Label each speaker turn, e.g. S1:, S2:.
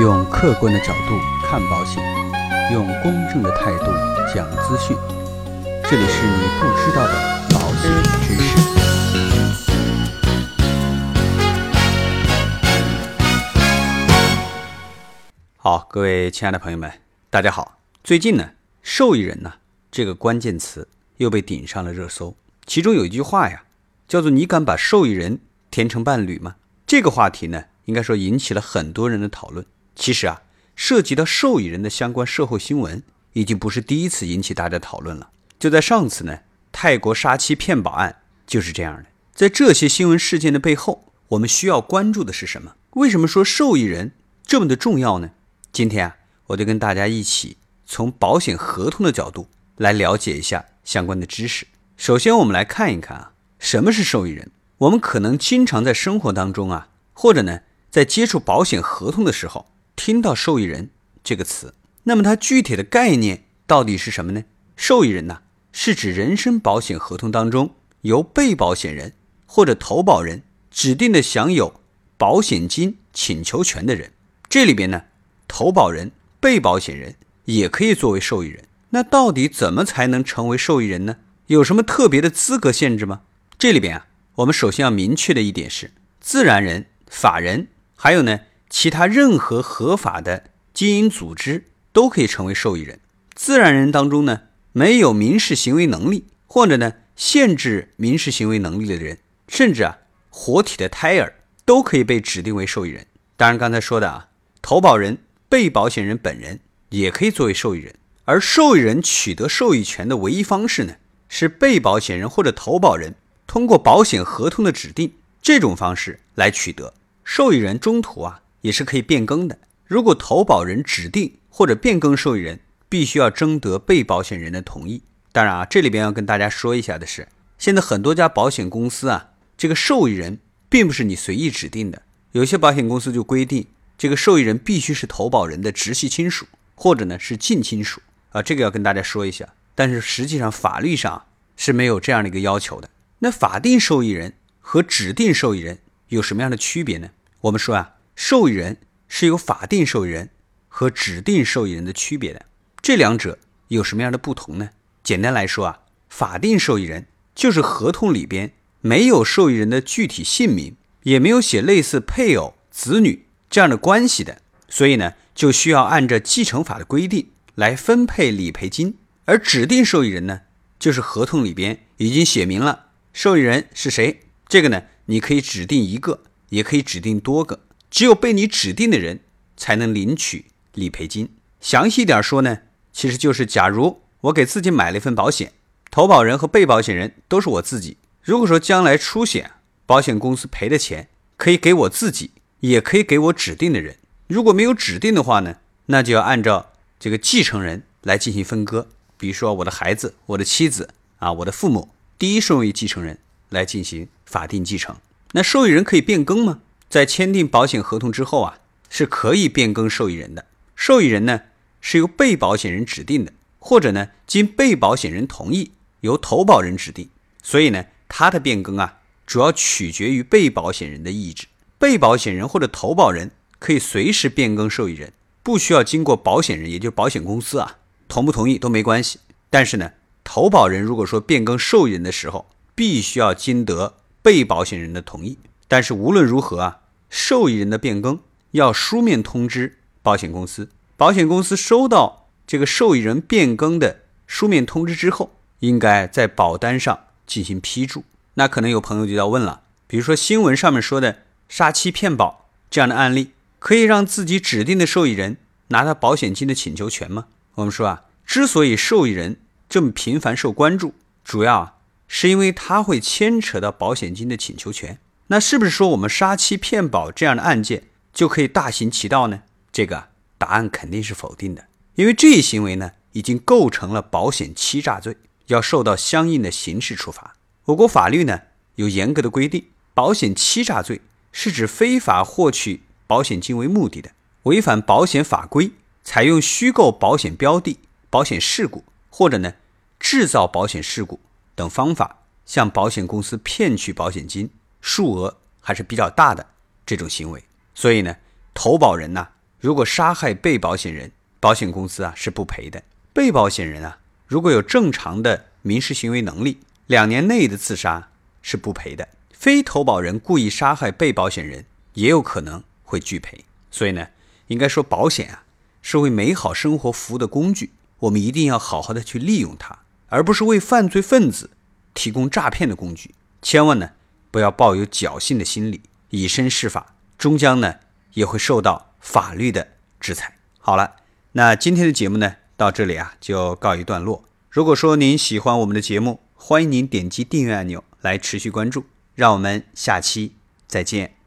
S1: 用客观的角度看保险，用公正的态度讲资讯。这里是你不知道的保险知识。好，各位亲爱的朋友们，大家好。最近呢，受益人呢这个关键词又被顶上了热搜。其中有一句话呀，叫做“你敢把受益人填成伴侣吗？”这个话题呢，应该说引起了很多人的讨论。其实啊，涉及到受益人的相关社会新闻，已经不是第一次引起大家讨论了。就在上次呢，泰国杀妻骗保案就是这样的。在这些新闻事件的背后，我们需要关注的是什么？为什么说受益人这么的重要呢？今天啊，我就跟大家一起从保险合同的角度来了解一下相关的知识。首先，我们来看一看啊，什么是受益人？我们可能经常在生活当中啊，或者呢，在接触保险合同的时候，听到“受益人”这个词。那么它具体的概念到底是什么呢？受益人呢，是指人身保险合同当中由被保险人或者投保人指定的享有保险金请求权的人。这里边呢，投保人、被保险人也可以作为受益人。那到底怎么才能成为受益人呢？有什么特别的资格限制吗？这里边啊，我们首先要明确的一点是，自然人、法人，还有呢其他任何合法的经营组织都可以成为受益人。自然人当中呢，没有民事行为能力或者呢限制民事行为能力的人，甚至啊活体的胎儿都可以被指定为受益人。当然，刚才说的啊，投保人、被保险人本人也可以作为受益人。而受益人取得受益权的唯一方式呢，是被保险人或者投保人通过保险合同的指定这种方式来取得。受益人中途啊也是可以变更的。如果投保人指定或者变更受益人，必须要征得被保险人的同意。当然啊，这里边要跟大家说一下的是，现在很多家保险公司啊，这个受益人并不是你随意指定的。有些保险公司就规定，这个受益人必须是投保人的直系亲属或者呢是近亲属。啊，这个要跟大家说一下，但是实际上法律上是没有这样的一个要求的。那法定受益人和指定受益人有什么样的区别呢？我们说啊，受益人是有法定受益人和指定受益人的区别的。这两者有什么样的不同呢？简单来说啊，法定受益人就是合同里边没有受益人的具体姓名，也没有写类似配偶、子女这样的关系的，所以呢，就需要按照继承法的规定。来分配理赔金，而指定受益人呢，就是合同里边已经写明了受益人是谁。这个呢，你可以指定一个，也可以指定多个，只有被你指定的人才能领取理赔金。详细一点说呢，其实就是假如我给自己买了一份保险，投保人和被保险人都是我自己。如果说将来出险，保险公司赔的钱可以给我自己，也可以给我指定的人。如果没有指定的话呢，那就要按照。这个继承人来进行分割，比如说我的孩子、我的妻子啊、我的父母，第一顺位继承人来进行法定继承。那受益人可以变更吗？在签订保险合同之后啊，是可以变更受益人的。受益人呢是由被保险人指定的，或者呢经被保险人同意由投保人指定。所以呢，他的变更啊，主要取决于被保险人的意志。被保险人或者投保人可以随时变更受益人。不需要经过保险人，也就是保险公司啊，同不同意都没关系。但是呢，投保人如果说变更受益人的时候，必须要经得被保险人的同意。但是无论如何啊，受益人的变更要书面通知保险公司。保险公司收到这个受益人变更的书面通知之后，应该在保单上进行批注。那可能有朋友就要问了，比如说新闻上面说的杀妻骗保这样的案例。可以让自己指定的受益人拿到保险金的请求权吗？我们说啊，之所以受益人这么频繁受关注，主要啊是因为它会牵扯到保险金的请求权。那是不是说我们杀妻骗保这样的案件就可以大行其道呢？这个答案肯定是否定的，因为这一行为呢已经构成了保险欺诈罪，要受到相应的刑事处罚。我国法律呢有严格的规定，保险欺诈罪是指非法获取。保险金为目的的，违反保险法规，采用虚构保险标的、保险事故，或者呢制造保险事故等方法，向保险公司骗取保险金，数额还是比较大的这种行为。所以呢，投保人呢如果杀害被保险人，保险公司啊是不赔的。被保险人啊，如果有正常的民事行为能力，两年内的自杀是不赔的。非投保人故意杀害被保险人，也有可能会拒赔。所以呢，应该说保险啊是为美好生活服务的工具，我们一定要好好的去利用它，而不是为犯罪分子提供诈骗的工具。千万呢不要抱有侥幸的心理，以身试法，终将呢也会受到法律的制裁。好了，那今天的节目呢到这里啊就告一段落。如果说您喜欢我们的节目，欢迎您点击订阅按钮来持续关注。让我们下期再见。